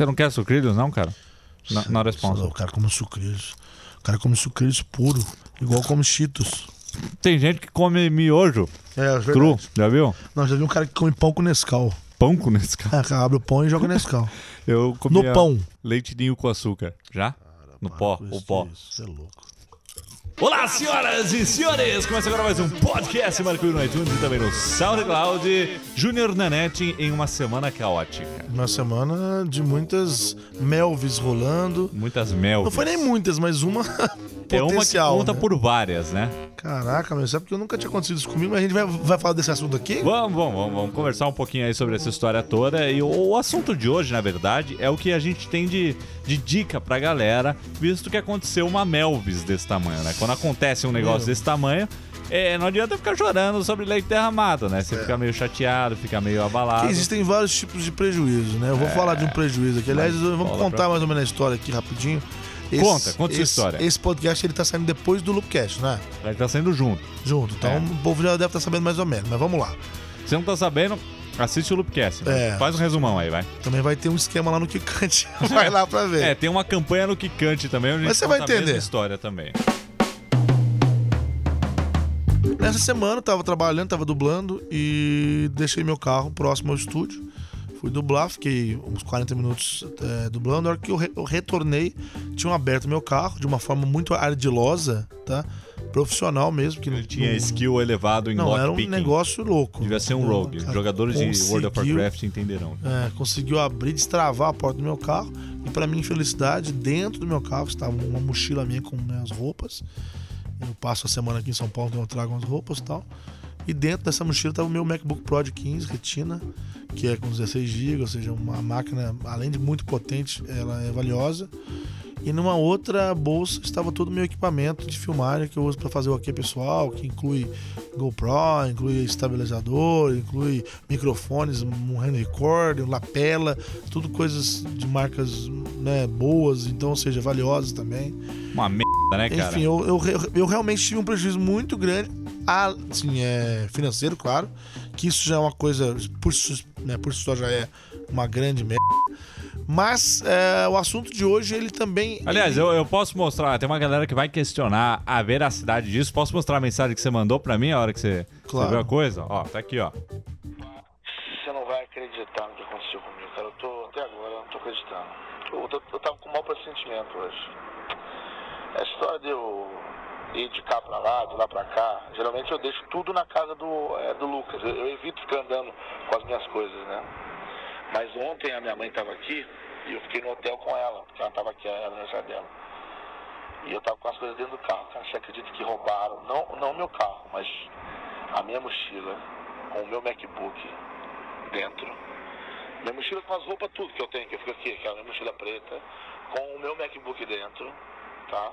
Você não quer sucrilhos, não, cara? Não, não responsa. O cara come sucrilhos. O cara come sucrilhos puro, igual come cheetos. Tem gente que come miojo É, é cru, já viu? Não, já vi um cara que come pão com Nescau. Pão com nesse cara. É, cara abre o pão e joga Nescau. Eu comia No pão. leite ninho com açúcar. Já? No pó, o pó. Isso é louco. Olá, senhoras e senhores! Começa agora mais um podcast Marco no iTunes e também no SoundCloud. Júnior Nanete em uma semana caótica. Uma semana de muitas melves rolando. Muitas mel. Não foi nem muitas, mas uma É uma que potencial. conta né? por várias, né? Caraca, meu, sabe porque eu nunca tinha acontecido isso comigo, mas a gente vai, vai falar desse assunto aqui? Vamos, vamos, vamos, vamos conversar um pouquinho aí sobre essa história toda. E o, o assunto de hoje, na verdade, é o que a gente tem de, de dica pra galera, visto que aconteceu uma Melvis desse tamanho, né? Quando acontece um negócio Meu. desse tamanho, é, não adianta ficar chorando sobre leite derramado, né? Você fica meio chateado, fica meio abalado. Que existem vários tipos de prejuízo, né? Eu vou falar de um prejuízo aqui. Aliás, vamos contar pra- mais ou menos a história aqui rapidinho. Conta, conta sua esse, história. Esse podcast ele tá saindo depois do Loopcast, né? Gente tá saindo junto. Junto. Então É. o povo já deve estar sabendo mais ou menos, mas vamos lá. Você não tá sabendo? Assiste o Loopcast. É. Faz um resumão aí, vai. Também vai ter um esquema lá no Kikante. vai lá pra ver. É, tem uma campanha no Kikante também, onde a Mas gente você vai conta a entender. história também. Nessa semana eu tava trabalhando, tava dublando e deixei meu carro próximo ao estúdio. Fui dublar, fiquei uns 40 minutos é, dublando. Na hora que eu, re- eu retornei, tinham aberto meu carro de uma forma muito ardilosa, tá? Profissional mesmo. Que Ele não- tinha skill elevado em Não, era um lockpicking. negócio louco. Devia ser um rogue. Cara, Jogadores de World of Warcraft entenderão. É, conseguiu abrir, destravar a porta do meu carro. E pra minha infelicidade, dentro do meu carro estava uma mochila minha com minhas roupas. Eu passo a semana aqui em São Paulo, então eu trago umas roupas e tal. E dentro dessa mochila estava o meu MacBook Pro de 15 Retina, que é com 16 GB, ou seja, uma máquina, além de muito potente, ela é valiosa. E numa outra bolsa estava todo o meu equipamento de filmagem que eu uso para fazer o aqui pessoal, que inclui GoPro, inclui estabilizador, inclui microfones, um hand recorder, um lapela, tudo coisas de marcas né, boas, então, ou seja, valiosas também. Uma merda, né, cara? Enfim, eu, eu, eu realmente tive um prejuízo muito grande, assim, é, financeiro, claro, que isso já é uma coisa, por, si- né, por si só já é uma grande merda. Mas é, o assunto de hoje, ele também. Aliás, ele- eu, eu posso mostrar, tem uma galera que vai questionar a veracidade disso. Posso mostrar a mensagem que você mandou pra mim a hora que você, você Claro. viu a coisa? Ó, tá aqui, ó. Você não vai acreditar no que aconteceu comigo, cara. Eu tô até agora, eu não tô acreditando. Eu, tô- eu tava com mau pressentimento hoje. A história de eu ir de cá pra lá, de lá pra cá, geralmente eu deixo tudo na casa do, é, do Lucas. Eu, eu evito ficar andando com as minhas coisas, né? Mas ontem a minha mãe tava aqui e eu fiquei no hotel com ela, porque ela tava aqui, era aniversário dela. E eu tava com as coisas dentro do carro, cara. Você acredita que roubaram? Não, não meu carro, mas a minha mochila com o meu MacBook dentro. Minha mochila com as roupas, tudo que eu tenho, que eu fico aqui, aquela minha mochila preta, com o meu MacBook dentro, tá?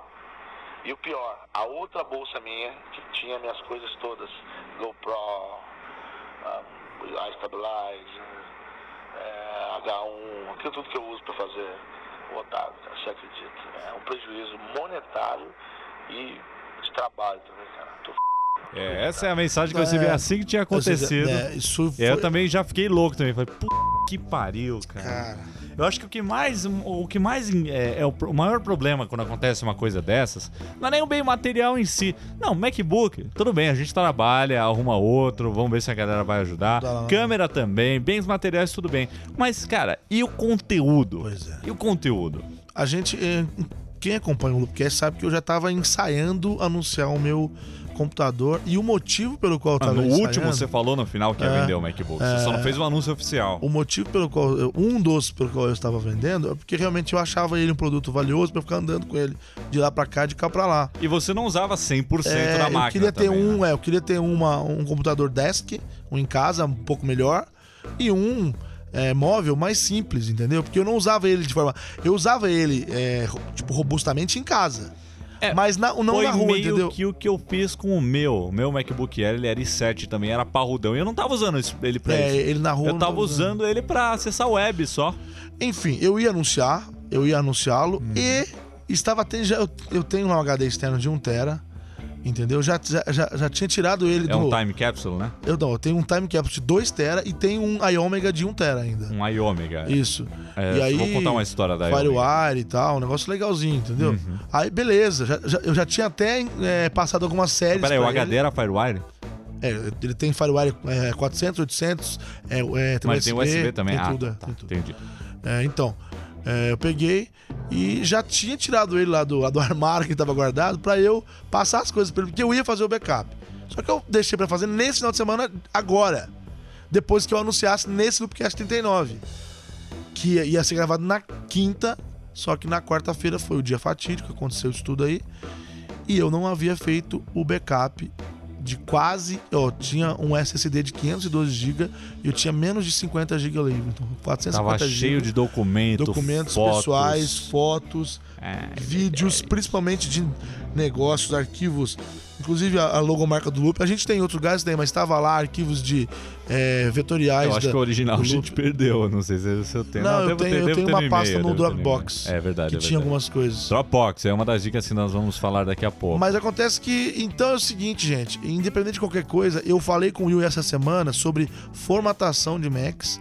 E o pior, a outra bolsa minha, que tinha minhas coisas todas, GoPro, uh, iStabilize, é, H1, aquilo tudo que eu uso pra fazer o otário, cara, você acredita? É um prejuízo monetário e de trabalho também, cara. Tô É, essa é a mensagem que eu recebi É, assim que tinha ou seja, acontecido. é, isso E aí eu foi- também já fiquei louco também. Falei, puta que pariu, cara. Cara. Eu acho que o que mais, o que mais é, é o, maior problema quando acontece uma coisa dessas, não é nem o bem material em si. Não, MacBook, tudo bem, a gente trabalha, arruma outro, vamos ver se a galera vai ajudar. Dá. Câmera também, bens materiais, tudo bem. Mas, cara, e o conteúdo? Pois é. E o conteúdo? A gente, eh, quem acompanha o Loopcast sabe que eu já estava ensaiando anunciar o meu computador e o motivo pelo qual eu Ah, no ensaiando... último você falou no final que ia É, vender o MacBook. Você só não fez o anúncio oficial. O motivo pelo qual, eu- um dos pelo qual eu estava vendendo é porque realmente eu achava ele um produto valioso para ficar andando com ele de lá para cá, de cá para lá. E você não usava 100% É, da máquina eu queria ter também, um, né? é, eu queria ter uma, um computador desk, um em casa, um pouco melhor, e um é, móvel mais simples, entendeu? Porque eu não usava ele de forma. Eu usava ele, é, tipo, robustamente em casa. É, mas na, não Foi na rua, meio entendeu? que o que eu fiz com o meu. O meu MacBook Air, ele era i7 também, era parrudão. E eu não tava usando ele pra É, isso. ele na rua. Eu tava usando ele pra acessar a web só. Enfim, eu ia anunciar, eu ia anunciá-lo Uhum. e estava tendo, já, eu, eu tenho um HD externo de 1 tera Entendeu? Já, já, já, já tinha tirado ele É do. um time capsule, né? Eu não, eu tenho um time capsule de 2 tera e tem um iOmega de 1 tera ainda. Um iOmega. Isso. É, e aí, vou contar uma história da. Firewire e tal, um negócio legalzinho, entendeu? Uhum. Aí, beleza. já- já- eu já tinha até é, passado algumas séries. Peraí, o HD ele. era Firewire? É, ele tem Firewire é, 400, 800, é, é, tem Mas tem USB também? Tem ah, tudo, é, tá, tem tudo. entendi. É, então, é, eu peguei e já tinha tirado ele lá do, do armário que estava guardado pra eu passar as coisas ele, porque eu ia fazer o backup. Só que eu deixei pra fazer nesse final de semana agora. Depois que eu anunciasse nesse Loopcast 39. Que ia ser gravado na quinta, só que na quarta-feira foi o dia fatídico, aconteceu isso tudo aí. E eu não havia feito o backup de quase. Eu tinha um SSD de 512 GB e eu tinha menos de 50 GB livre. Então, 450 Tava cheio de documentos, documentos fotos. pessoais, fotos, É, vídeos, principalmente de negócios, arquivos. Inclusive a, a logomarca do Loop. A gente tem em outros lugares, tem, mas estava lá arquivos de é, vetoriais. Eu acho da- que o original a gente perdeu. eu Não sei se se eu tenho. Não, eu devo tenho, ter, eu tenho uma pasta no Dropbox. É verdade. que é tinha verdade. algumas coisas. Dropbox é uma das dicas que nós vamos falar daqui a pouco. Mas acontece que, então é o seguinte, gente, independente de qualquer coisa, eu falei com o Will essa semana sobre formatação de Macs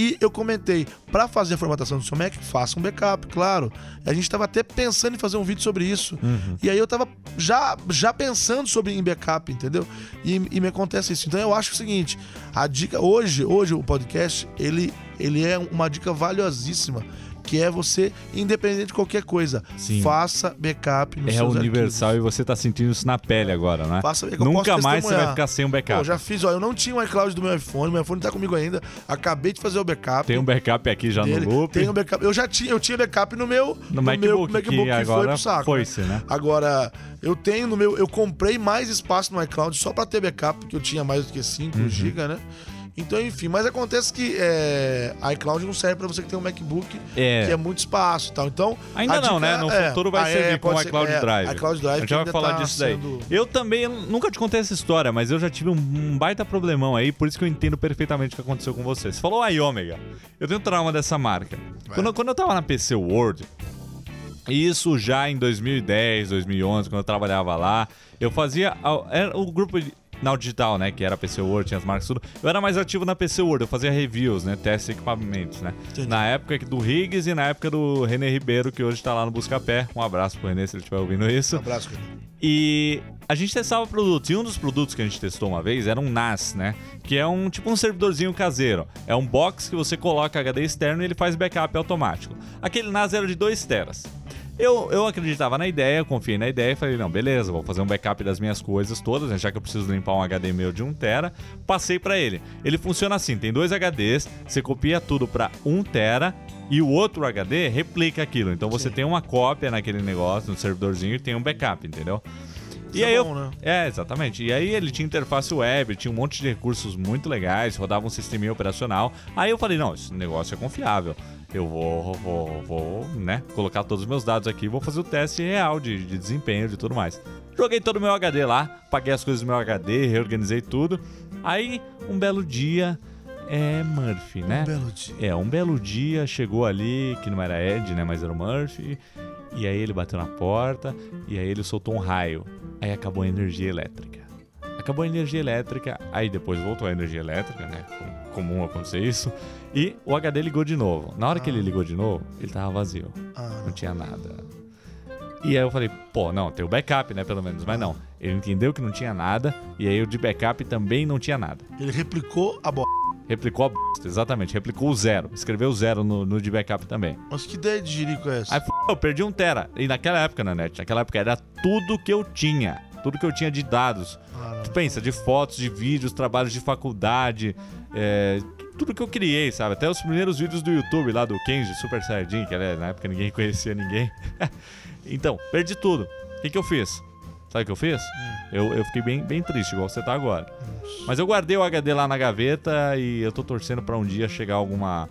e eu comentei, para fazer a formatação do seu Mac, faça um backup, claro. A gente estava até pensando em fazer um vídeo sobre isso. Uhum. E aí eu tava já, já pensando sobre em backup, entendeu? E, e me acontece isso. Então eu acho o seguinte, a dica hoje, hoje o podcast, ele, ele é uma dica valiosíssima, que é você, independente de qualquer coisa, Sim. faça backup nos É universal arquivos. e você tá sentindo isso na pele agora, né? Faça, eu Nunca mais você vai ficar sem um backup. Pô, já fiz, ó, eu não tinha o iCloud do meu iPhone, meu iPhone tá comigo ainda. Acabei de fazer o backup. Tem um backup aqui já dele. no loop. Tem um backup. Eu já tinha, eu tinha backup no meu No meu MacBook, MacBook que que, agora foi pro saco. foi-se, né? Agora, eu tenho no meu, eu comprei mais espaço no iCloud só pra ter backup, porque eu tinha mais do que 5 Uhum. GB, né? Então, enfim, mas acontece que é, iCloud não serve pra você que tem um MacBook, É. que é muito espaço e tal. Então, Ainda não, né? No é- futuro vai ah, é, servir com o ser- iCloud é, Drive. iCloud Drive A gente vai falar tá disso daí. sendo- Eu também, eu nunca te contei essa história, mas eu já tive um, baita problemão aí, por isso que eu entendo perfeitamente o que aconteceu com você. Você falou a Iômega. Eu tenho trauma dessa marca. Quando, quando eu tava na PC World, isso já em 2010, 2011, quando eu trabalhava lá, eu fazia. Era o grupo de- na digital, né? Que era PC World, tinha as marcas tudo. Eu era mais ativo na PC World, eu fazia reviews, né? Testes de equipamentos, né? Entendi. Na época do Riggs e na época do René Ribeiro, que hoje tá lá no Buscapé. Um abraço pro René se ele estiver ouvindo isso. Um abraço, cara. E a gente testava produtos. E um dos produtos que a gente testou uma vez era um NAS, né? Que é um tipo um servidorzinho caseiro. É um box que você coloca HD externo e ele faz backup automático. Aquele NAS era de 2 teras. Eu, eu acreditava na ideia, eu confiei na ideia e falei, não, beleza, vou fazer um backup das minhas coisas todas, né, já que eu preciso limpar um HD meu de 1 tera. Passei pra ele. Ele funciona assim, tem dois HDs, você copia tudo pra 1 tera e o outro HD replica aquilo. Então você Sim. tem uma cópia naquele negócio, no servidorzinho e tem um backup, entendeu? E é aí eu, bom, né? é, exatamente. E aí ele tinha interface web, tinha um monte de recursos muito legais, rodava um sisteminha operacional. Aí eu falei, não, esse negócio é confiável. Eu vou, vou, vou, né, colocar todos os meus dados aqui, vou fazer o teste real de, de desempenho, de tudo mais. Joguei todo o meu HD lá, paguei as coisas do meu HD, reorganizei tudo. Aí, um belo dia, é Murphy, né? Um belo dia. É, um belo dia chegou ali, que não era Ed, né, mas era o Murphy. E aí ele bateu na porta e aí ele soltou um raio. Aí acabou a energia elétrica. Acabou a energia elétrica, aí depois voltou a energia elétrica, né? com- Comum acontecer isso. E o HD ligou de novo. Na hora que ele ligou de novo, ele tava vazio. Ah, Não tinha nada. E aí eu falei, pô, não, tem o backup, né, pelo menos. Mas não, ele entendeu que não tinha nada. E aí o de backup também não tinha nada. ele replicou a bola. Replicou a bosta, exatamente. Replicou o zero. Escreveu zero no, no de backup também. Mas que ideia de jirico é essa? Aí f... eu perdi um tera. E naquela época, na net, naquela época era tudo que eu tinha. Tudo que eu tinha de dados. Ah. Tu pensa, de fotos, de vídeos, trabalhos de faculdade, é, tudo que eu criei, sabe? Até os primeiros vídeos do YouTube lá do Kenji Super Saiyajin, que era, na época ninguém conhecia ninguém. então, perdi tudo. O que, que eu fiz? Sabe o que eu fiz? Eu, eu fiquei bem, bem triste, igual você tá agora. Mas eu guardei o HD lá na gaveta e eu tô torcendo pra um dia chegar alguma.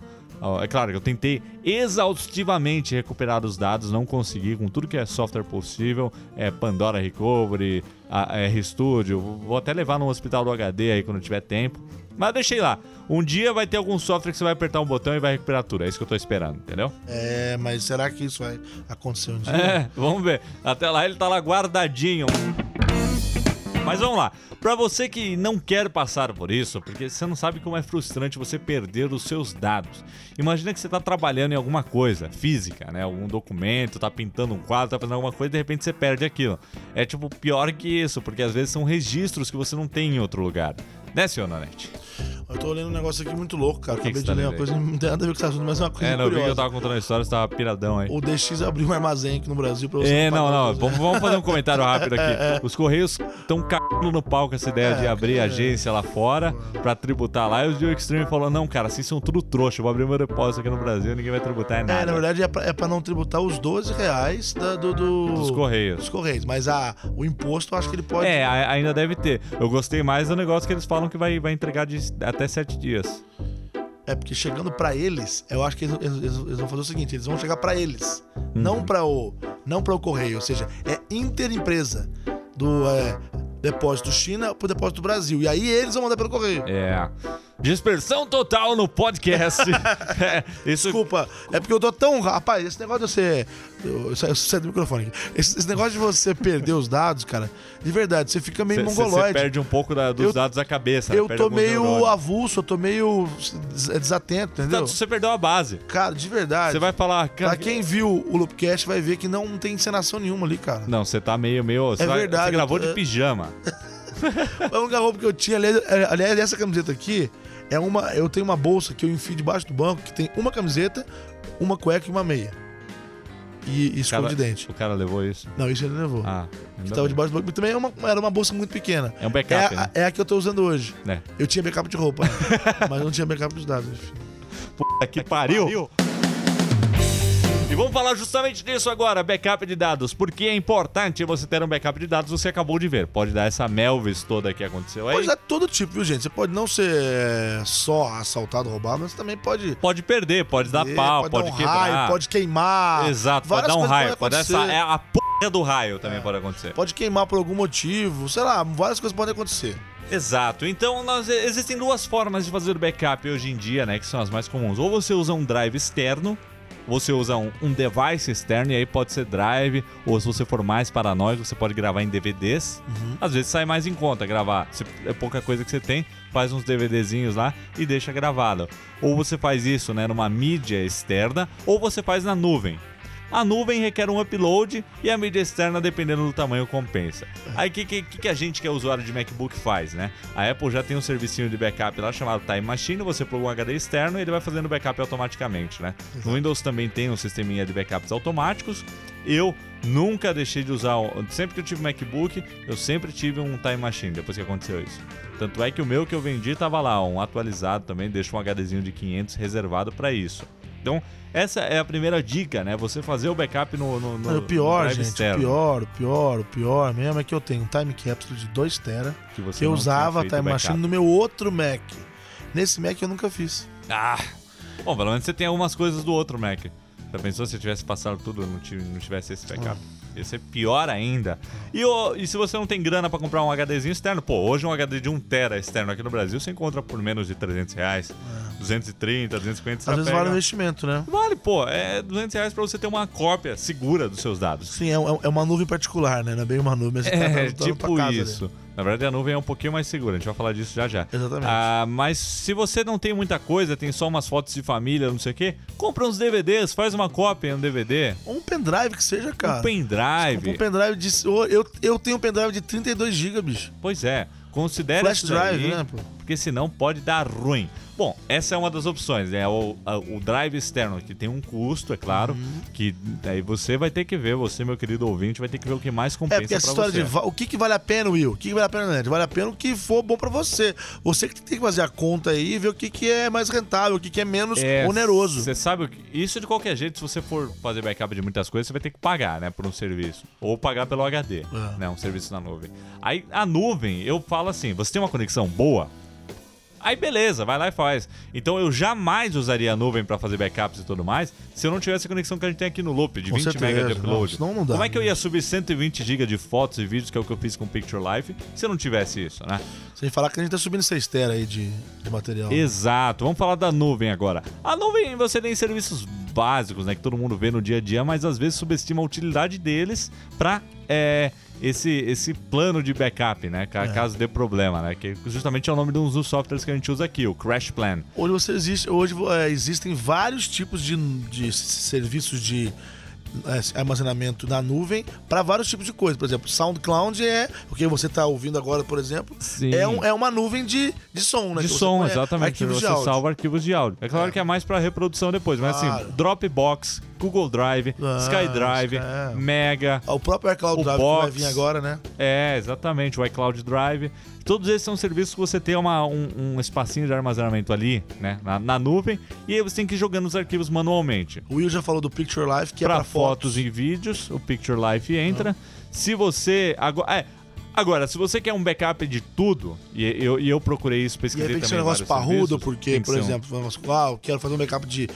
É claro que eu tentei exaustivamente recuperar os dados, não consegui com tudo que é software possível, é Pandora Recovery, a, a RStudio, vou até levar no hospital do HD aí quando tiver tempo. Mas deixei lá. Um dia vai ter algum software que você vai apertar um botão e vai recuperar tudo. É isso que eu tô esperando, entendeu? É, mas será que isso vai acontecer um dia? É, vamos ver. Até lá ele tá lá guardadinho. Mas vamos lá. Pra você que não quer passar por isso, porque você não sabe como é frustrante você perder os seus dados. Imagina que você tá trabalhando em alguma coisa física, né? Algum documento, tá pintando um quadro, tá fazendo alguma coisa e de repente você perde aquilo. É tipo pior que isso, porque às vezes são registros que você não tem em outro lugar. Né, senhor Nanete? Eu tô lendo um negócio aqui muito louco, cara. O que Acabei de tá ler uma coisa, não tem nada a ver com esse assunto, mas é uma coisa É, não, eu vi que eu curiosa. tava contando a história, você tava piradão aí. O DX abriu um armazém aqui no Brasil pra você É, não, não. os- Vamos, vamos fazer um comentário rápido aqui. Os Correios estão cagando no pau com essa ideia de É, abrir é. agência lá fora pra tributar lá. E os Dio Extreme falou: não, cara, assim são tudo trouxa. Eu vou abrir meu depósito aqui no Brasil ninguém vai tributar em nada. É, na verdade é pra, é pra não tributar os 12 reais da- do, do- Dos Correios. dos Correios. Mas a, o imposto eu acho que ele pode. É, ainda deve ter. Eu gostei mais do negócio que eles falam que vai, vai entregar de até sete dias. É porque chegando pra eles, eu acho que eles, eles- eles- vão fazer o seguinte: eles vão chegar pra eles, não para o não para o correio, ou seja, é interempresa do é, depósito China pro depósito Brasil. E aí eles vão mandar pelo correio. É. Dispersão total no podcast. é, isso Desculpa, é porque eu tô tão. Rapaz, esse negócio de você. Eu, eu saio do microfone aqui. Esse, esse negócio de você perder os dados, cara, de verdade, você fica meio Você mongoloide. perde um pouco da- dos Eu- dados da cabeça. né? Eu tô meio neurônios. avulso, eu tô meio des- desatento, entendeu? Tanto você perdeu a base. Cara, de verdade. Você vai falar, cara. Pra quem viu o Loopcast vai ver que não tem encenação nenhuma ali, cara. Não, você tá meio, meio. Você, É vai- verdade, você gravou tô- de pijama. A única roupa que eu tinha, aliás, essa camiseta aqui é uma. Eu tenho uma bolsa que eu enfio debaixo do banco que tem uma camiseta, uma cueca e uma meia. E, e escova de dente. O cara levou isso. Não, isso ele levou. Ah, que tava debaixo do banco. Também é uma- era uma bolsa muito pequena. É um backup, É, né? a, é a que eu tô usando hoje. né? Eu tinha backup de roupa, né? mas não tinha backup dos dados. Puta que pariu. E vamos falar justamente disso agora, backup de dados. Porque é importante você ter um backup de dados, você acabou de ver. Pode dar essa melvis toda que aconteceu aí. Pode dar todo tipo, viu, gente? Você pode não ser é, só assaltado, roubado, mas você também pode. Pode perder, pode dar perder, pau, pode, dar um quebrar. raio, pode queimar. Exato, pode dar um raio. Pode podem essa, é a porra do raio também pode acontecer. Pode queimar por algum motivo, sei lá, várias coisas podem acontecer. Exato. Então, nós, existem duas formas de fazer backup hoje em dia, né? Que são as mais comuns. Ou você usa um drive externo, você usa um, um device externo, e aí pode ser drive, ou se você for mais paranoico, você pode gravar em DVDs. Às vezes sai mais em conta gravar. Se é pouca coisa que você tem, faz uns DVDzinhos lá e deixa gravado. Ou você faz isso, né, numa mídia externa, ou você faz na nuvem. A nuvem requer um upload e a mídia externa, dependendo do tamanho, compensa. Aí o que, que, que a gente que é usuário de MacBook faz, né? A Apple já tem um servicinho de backup lá chamado Time Machine, você pluga um HD externo e ele vai fazendo backup automaticamente, né? No Windows também tem um sisteminha de backups automáticos. Eu nunca deixei de usar, sempre que eu tive MacBook, eu sempre tive um Time Machine depois que aconteceu isso. Tanto é que o meu que eu vendi tava lá, um atualizado também, deixa um HDzinho de 500 reservado para isso. Então, essa é a primeira dica, né? Você fazer o backup no, no, no o pior, no gente, externo, o pior, o pior, o pior mesmo é que eu tenho um time capsule de 2 tera que, você que eu usava feito time backup. machine no meu outro Mac. Nesse Mac eu nunca fiz. Ah! Bom, pelo menos você tem algumas coisas do outro Mac. Já pensou se eu tivesse passado tudo e não, tive- não tivesse esse backup? Ia ser pior ainda. E, o- e se você não tem grana pra comprar um HDzinho externo, pô, hoje um HD de 1 tera externo aqui no Brasil você encontra por menos de 300 reais. 230, 250, você Às vezes pega. vale o investimento, né? Vale, pô, é 200 reais pra você ter uma cópia segura dos seus dados. Sim, é, é uma nuvem particular, né? Não é bem uma nuvem, você tá É, tipo casa, né? isso. Na verdade, a nuvem é um pouquinho mais segura, a gente vai falar disso já já. Exatamente. Ah, mas se você não tem muita coisa, tem só umas fotos de família, não sei o quê, compra uns DVDs, faz uma cópia no DVD. Ou um pendrive que seja, cara. Um pendrive. Um pendrive de. Eu, eu tenho um pendrive de 32 GB, bicho. Pois é, considere Flash drive, daí, né, pô? Porque senão pode dar ruim. Bom, essa é uma das opções, né? O, a- o drive externo, que tem um custo, é claro, Uhum. que aí você vai ter que ver, você, meu querido ouvinte, vai ter que ver o que mais É, compensa porque essa pra história você. de o que, que vale a pena, Will? O que, que vale a pena, Net? Vale a pena o que for bom pra você. Você que tem que fazer a conta aí e ver o que, que é mais rentável, o que, que é menos É, oneroso. Você sabe. Isso de qualquer jeito, se você for fazer backup de muitas coisas, você vai ter que pagar, né? Por um serviço. Ou pagar pelo HD, É. né? Um serviço na nuvem. Aí a nuvem, eu falo assim: você tem uma conexão boa? Aí beleza, vai lá e faz. Então eu jamais usaria a nuvem pra fazer backups e tudo mais se eu não tivesse a conexão que a gente tem aqui no Loop, de Com 20 certeza, MB de não, upload. senão não dá, Como é que eu né? ia subir 120 GB de fotos e vídeos, que é o que eu fiz com Picture Life, se eu não tivesse isso, né? Sem falar que a gente tá subindo 6 tera aí de, de material. Exato. Vamos falar da nuvem agora. A nuvem você tem serviços básicos, né, que todo mundo vê no dia a dia, mas às vezes subestima a utilidade deles para esse, esse plano de backup, né? ca- Caso dê problema, né? Que justamente é o nome de um dos softwares que a gente usa aqui, o Crash Plan. Hoje, você existe, hoje é, existem vários tipos de, de serviços de é, armazenamento na nuvem para vários tipos de coisas. Por exemplo, SoundCloud é o que você está ouvindo agora, por exemplo, Sim. é, um- é uma nuvem de, de som, né? De som, põe exatamente. Arquivos você de áudio. salva arquivos de áudio. É claro que é mais para reprodução depois, mas assim, Claro. Dropbox, Google Drive, Ah, SkyDrive, é. Mega, O próprio iCloud O Drive que vai Box. vir agora, né? É, exatamente, o iCloud Drive. Todos esses são serviços que você tem uma, um, um espacinho de armazenamento ali, né, na, na nuvem, e aí você tem que ir jogando os arquivos manualmente. O Will já falou do Picture Life, que é Para para fotos fotos. e vídeos, o Picture Life entra. Se você. Agora, é, agora, se você quer um backup de tudo, e eu, e eu procurei isso, E pesquisei aí tem que ser um também negócio parrudo, porque, por um- exemplo, vamos, ah, eu quero fazer um backup de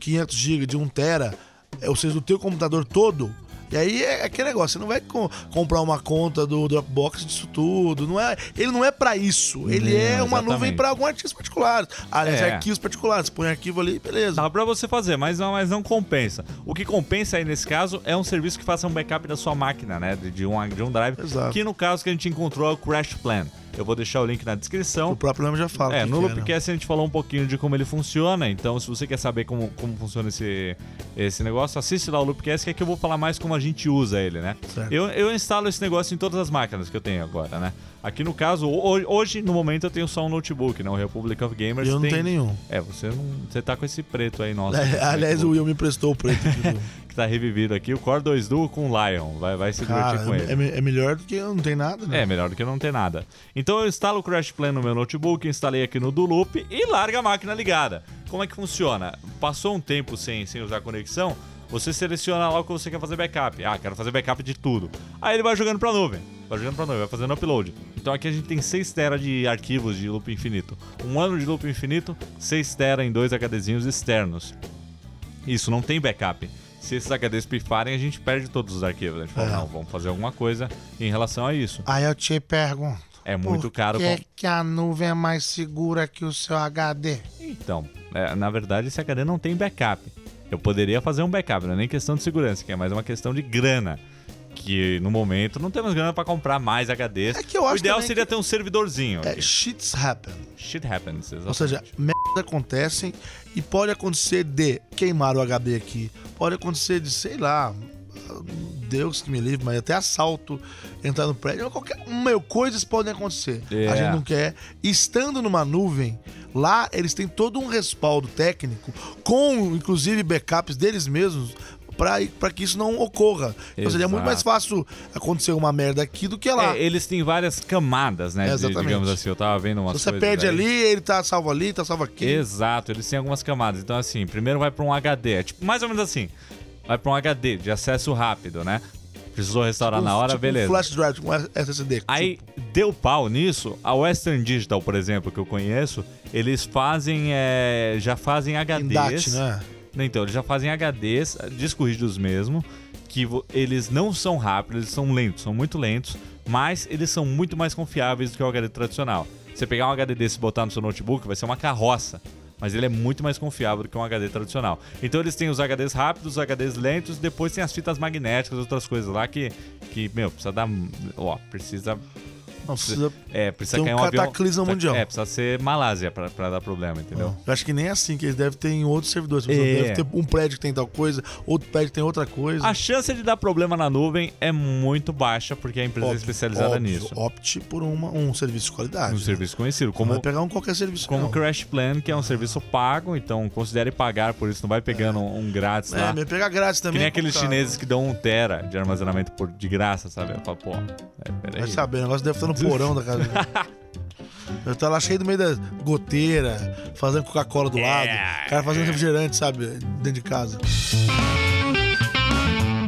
500 GB, de 1 tera, é, ou seja, do teu computador todo. E aí é aquele negócio, você não vai co- comprar uma conta do Dropbox disso tudo. Não é, ele não é pra isso. Ele Não, é uma exatamente. nuvem pra alguns artigos particulares. Aliás, É. arquivos particulares. Põe arquivo ali, beleza. Dá pra você fazer, mas não, mas não compensa. O que compensa aí nesse caso é um serviço que faça um backup da sua máquina, né? De, de um, de um drive. Exato. Que no caso que a gente encontrou é o Crash Plan. Eu vou deixar o link na descrição. O próprio nome já fala. É, que no que né? Loopcast a gente falou um pouquinho de como ele funciona, então se você quer saber como, como funciona esse, esse negócio, assiste lá o Loopcast, que aqui eu vou falar mais como a gente usa ele, né? Certo. Eu, eu instalo esse negócio em todas as máquinas que eu tenho agora, né? Aqui no caso, ho- hoje, no momento, eu tenho só um notebook, né? O Republic of Gamers. Eu não tem... tenho nenhum. É, você não. Você tá com esse preto aí, nossa. É, aliás, o Will me emprestou o preto. que tá revivido aqui, o Core 2 Duo com o Lion. Vai, vai se divertir Cara, com ele. é, é melhor do que eu não tem nada, né? É, melhor do que não ter nada. Então eu instalo o Crash Plan no meu notebook, instalei aqui no Dulup e larga a máquina ligada. Como é que funciona? Passou um tempo sem, sem usar conexão, você seleciona lá o que você quer fazer backup. Ah, quero fazer backup de tudo. Aí ele vai jogando pra nuvem. Vai jogando pra nuvem, vai fazendo upload. Então aqui a gente tem 6 tera de arquivos de loop infinito. Um ano de loop infinito, 6 tera em dois HDzinhos externos. Isso, não tem backup. Se esses HDs pifarem, a gente perde todos os arquivos. A gente fala, É. não, vamos fazer alguma coisa em relação a isso. Aí eu te pergunto. É muito por caro. que, com- que a nuvem é mais segura que o seu HD? Então, é, na verdade, esse HD não tem backup. Eu poderia fazer um backup, não é nem questão de segurança, que é mais uma questão de grana. Que no momento não temos grana pra comprar mais HDs. É que eu o acho ideal também seria que- ter um servidorzinho. É, aqui. shits happen. Shit happens. Ou seja, merda acontecem e pode acontecer de queimar o HD aqui. Pode acontecer de, sei lá, Deus que me livre, mas até assalto, entrar no prédio, qualquer. Meu, coisas podem acontecer. É. A gente não quer. Estando numa nuvem, lá eles têm todo um respaldo técnico, com inclusive backups deles mesmos. Pra que isso não ocorra. Ou seja, é muito mais fácil acontecer uma merda aqui do que lá. É, eles têm várias camadas, né? de- Exatamente. digamos assim, eu tava vendo umas Se você perde ali, ele tá salvo ali, tá salvo aqui. Exato, eles têm algumas camadas. Então, assim, primeiro vai pra um HD. É tipo, mais ou menos assim. Vai pra um HD de acesso rápido, né? Precisou restaurar na hora, tipo beleza. Um flash drive com SSD. Aí deu pau nisso. A Western Digital, por exemplo, que eu conheço, eles fazem. é, já fazem HDs. Indate, né? Então, eles já fazem HDs, disco rígidos mesmo, que eles não são rápidos, eles são lentos, são muito lentos, mas eles são muito mais confiáveis do que o HD tradicional. Você pegar um HD desse e botar no seu notebook, vai ser uma carroça. Mas ele é muito mais confiável do que um HD tradicional. Então eles têm os HDs rápidos, os HDs lentos, depois tem as fitas magnéticas, outras coisas lá que, que meu, precisa dar. Ó, precisa Não precisa. é, precisa Tem um cair um cataclisma mundial. É, precisa ser Malásia pra, pra dar problema, entendeu? Eu acho que nem é assim, que eles devem ter em outros servidores. É. Deve ter um prédio que tem tal coisa, outro prédio que tem outra coisa. A chance de dar problema na nuvem é muito baixa, porque a empresa é especializada óbvio. nisso. Opte por uma, um serviço de qualidade. Um né? serviço conhecido. Não Como, vai pegar um qualquer serviço. como não. o Crash Plan, que é um serviço pago, então considere pagar por isso, não vai pegando um, um grátis É, lá. mas pegar grátis Que também. nem é aqueles chineses que dão um tera de armazenamento por, de graça, sabe? Eu falo, pô, é, peraí. Vai saber, o negócio deve estar no porão da casa. Deve estar lá cheio do meio da goteira, fazendo Coca-Cola do lado. O cara fazendo refrigerante, sabe? Dentro de casa.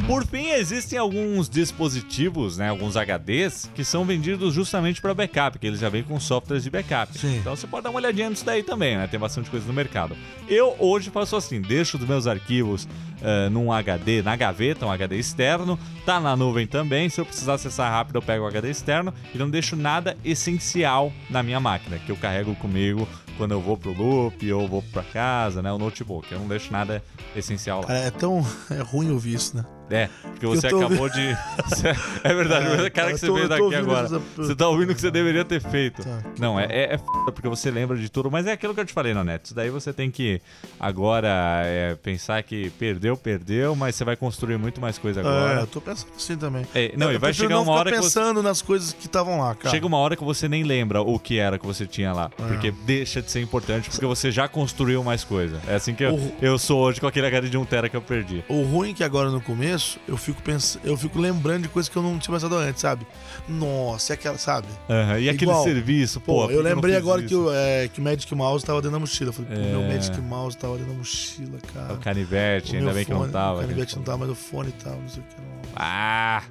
Por fim, existem alguns dispositivos, né, alguns HDs, que são vendidos justamente para backup, que eles já vêm com softwares de backup. Sim. Então você pode dar uma olhadinha nisso daí também, né? Tem bastante coisa no mercado. Eu hoje faço assim, deixo os meus arquivos eh, num HD, na gaveta, um HD externo, tá na nuvem também. Se eu precisar acessar rápido, eu pego o HD externo e não deixo nada essencial na minha máquina, que eu carrego comigo quando eu vou pro loop ou vou pra casa, né? O notebook. Eu não deixo nada essencial lá. É tão é ruim ouvir isso, né? É, porque você acabou de. é verdade, É, é cara que você tô- veio daqui ouvindo agora. essa- Você tá ouvindo o que você deveria ter feito. Tá. Não, é, é, é foda porque você lembra de tudo, mas é aquilo que eu te falei, Nanete. Isso daí você tem que agora é, pensar que perdeu, perdeu, mas você vai construir muito mais coisa É, agora. eu tô pensando assim também. É, não, Eu e vai chegar não uma hora que você. pensando nas coisas que estavam lá, cara. Chega uma hora que você nem lembra o que era que você tinha lá. É. Porque deixa de ser importante, porque você já construiu mais coisa. É assim que eu, O- eu sou hoje com aquele HD de 1 tera que eu perdi. O ruim é que agora no começo eu fico pensando, eu fico lembrando de coisas que eu não tinha pensado antes, sabe? Nossa, é aquela, sabe? Aham, E aquele Igual. serviço, pô. Eu lembrei agora isso? que o, é, que o Magic Mouse tava dentro da mochila. Eu falei, pô, meu É. Magic Mouse tava dentro da mochila, cara. O canivete, O ainda bem que não tava. O né? canivete não tava, mas o fone e tal, não sei o que. Não. Ah!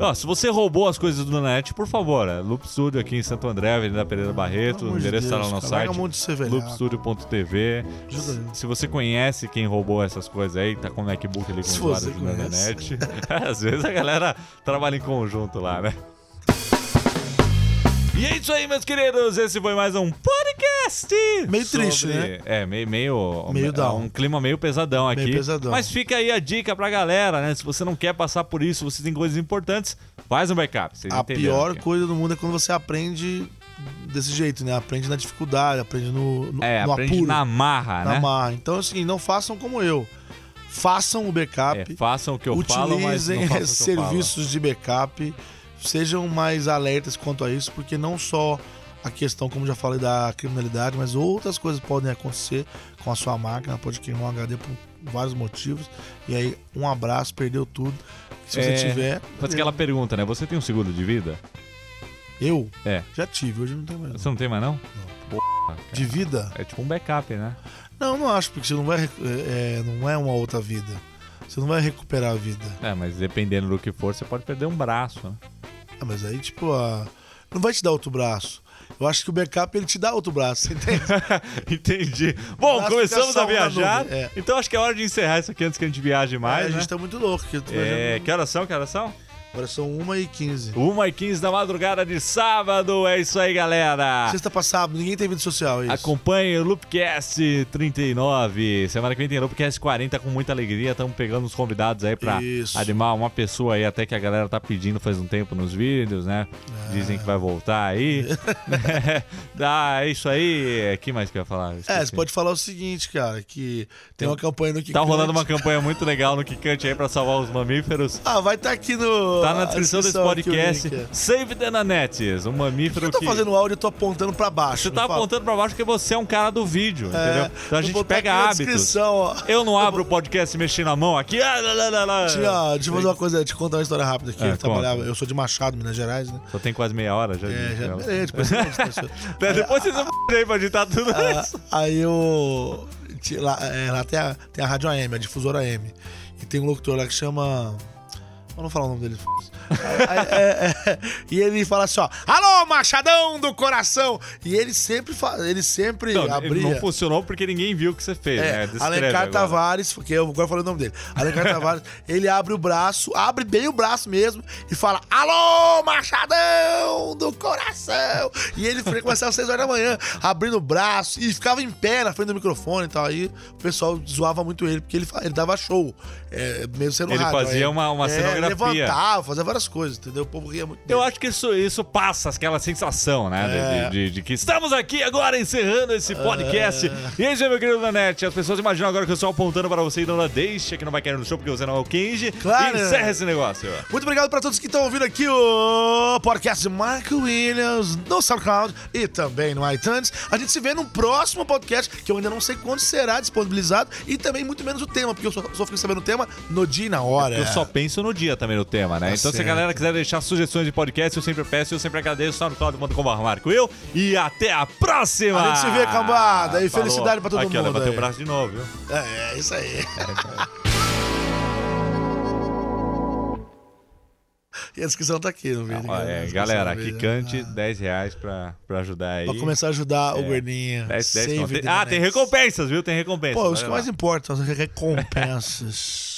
Ó, se você roubou as coisas do Nanete, por favor, é Loop Studio aqui em Santo André, Avenida Pereira Barreto, o endereço está lá no larga site loopstudio.tv. Se você conhece quem roubou essas coisas aí, tá com o MacBook ali com Se o você do. Nanete. Às vezes a galera trabalha em conjunto lá, né? E é isso aí, meus queridos. Esse foi mais um podcast. Meio triste, né? É, meio, meio, Meio é down. um clima meio pesadão aqui. Meio pesadão. Mas fica aí a dica pra galera, né? Se você não quer passar por isso, você tem coisas importantes, faz um backup. Vocês A pior aqui. coisa do mundo é quando você aprende desse jeito, né? Aprende na dificuldade, aprende no, no, É, no aprende apuro, na marra, na né? marra. Então, assim, não façam como eu. Façam o backup. É, façam o que eu falo, mas não utilizem façam o que eu falo. serviços de backup, sejam mais alertas quanto a isso, porque não só a questão, como já falei, da criminalidade, mas outras coisas podem acontecer com a sua máquina, pode queimar um HD por vários motivos. E aí, um abraço, perdeu tudo. Se É, você tiver. Faz aquela pergunta, né? Você tem um seguro de vida? Eu É. já tive, hoje não tenho mais. Você não tem mais, não? Porra, cara. De vida? É tipo um backup, né? Não, não acho, porque você não vai. rec- É, não é uma outra vida. Você não vai recuperar a vida. É, mas dependendo do que for, você pode perder um braço, né? Ah, mas aí, tipo, a... não vai te dar outro braço. Eu acho que o backup ele te dá outro braço, entende? Entendi. Bom, começamos a viajar. é. Então acho que é hora de encerrar isso aqui antes que a gente viaje mais, É, a né? gente tá muito louco. É, viajando- que horas são? Que horas são? Agora são 1h15. 1 e 15 da madrugada de sábado. É isso aí, galera. Sexta pra sábado, ninguém tem vida social, é isso. Acompanhe o Loopcast 39. Semana que vem tem Loopcast 40 com muita alegria. Estamos pegando os convidados aí pra Isso. animar uma pessoa aí, até que a galera tá pedindo faz um tempo nos vídeos, né? É. Dizem que vai voltar aí. ah, é isso aí. O que mais que eu ia falar? É, esqueci. você pode falar o seguinte, cara, que tem uma campanha no que Tá rolando uma campanha muito legal no Kikante aí pra salvar os mamíferos. Ah, vai estar aqui no. Tá na descrição desse podcast. é. Save the Nanetes, um mamífero Eu tô que. fazendo áudio, eu tô apontando pra baixo. Você tá apontando pra baixo porque você é um cara do vídeo, É, entendeu? Então a gente pega hábitos. Eu não abro o podcast mexendo a mão aqui. Ah, lá, lá, lá. Tinha, deixa eu fazer uma coisa, te contar uma história rápida aqui. É, eu trabalhava, eu sou de Machado, Minas Gerais, né? Só tem quase meia hora já. É, já. É, depois, depois, É, Depois vocês vão aí pra editar tudo Ah, isso. aí eu. Lá, é, lá tem, a, tem a Rádio AM, a difusora AM. E tem um locutor lá que chama. Eu não falar o nome dele. e ele fala assim, ó. Alô, Machadão do coração! E ele sempre, fa- ele sempre Não, ele abria. não funcionou porque ninguém viu o que você fez, né? É, Descreve Alencar agora. Tavares, porque eu agora falei o nome dele. Alencar Tavares, ele abre o braço, abre bem o braço mesmo e fala: Alô, Machadão do coração! E ele começava às 6 horas da manhã, abrindo o braço e ficava em pé na frente do microfone e tal. Aí o pessoal zoava muito ele, porque ele, ele dava show, é, mesmo sendo Ele rádio. fazia aí, uma- uma é, cenografia. levantava, fazia várias coisas, entendeu? O povo ria muito. Eu dele. acho que isso, isso passa aquela sensação, né? de- É. De, de- de que estamos aqui agora encerrando esse podcast. E aí, meu querido Nanete, as pessoas imaginam agora que eu estou apontando para você e não deixa que não vai cair no show porque você não é o Kenji. Claro. Encerra esse negócio. Muito obrigado para todos que estão ouvindo aqui o podcast de Marco Williams no SoundCloud e também no iTunes. A gente se vê no próximo podcast, que eu ainda não sei quando será disponibilizado e também muito menos o tema, porque eu só, só fico sabendo o tema no dia e na hora. Eu só penso no dia também no tema, né? Tá então, se a certo. galera quiser deixar sugestões de podcast, eu sempre peço, eu sempre agradeço. SoundCloud.com.br Marco Will. E até a próxima! A gente se vê, cambada, e Falou. felicidade pra todo Aqui, ó, mundo levantei aí. o braço de novo, viu? É, é isso aí. E a descrição tá aqui no vídeo. Ó, é, galera, do Kikante, vídeo. 10 reais pra, pra ajudar aí. Pra começar a ajudar o É. gordinho. 10, 10 Save conto. the Ah, tem recompensas, viu? Tem recompensas. Pô, os que mais importam, as recompensas.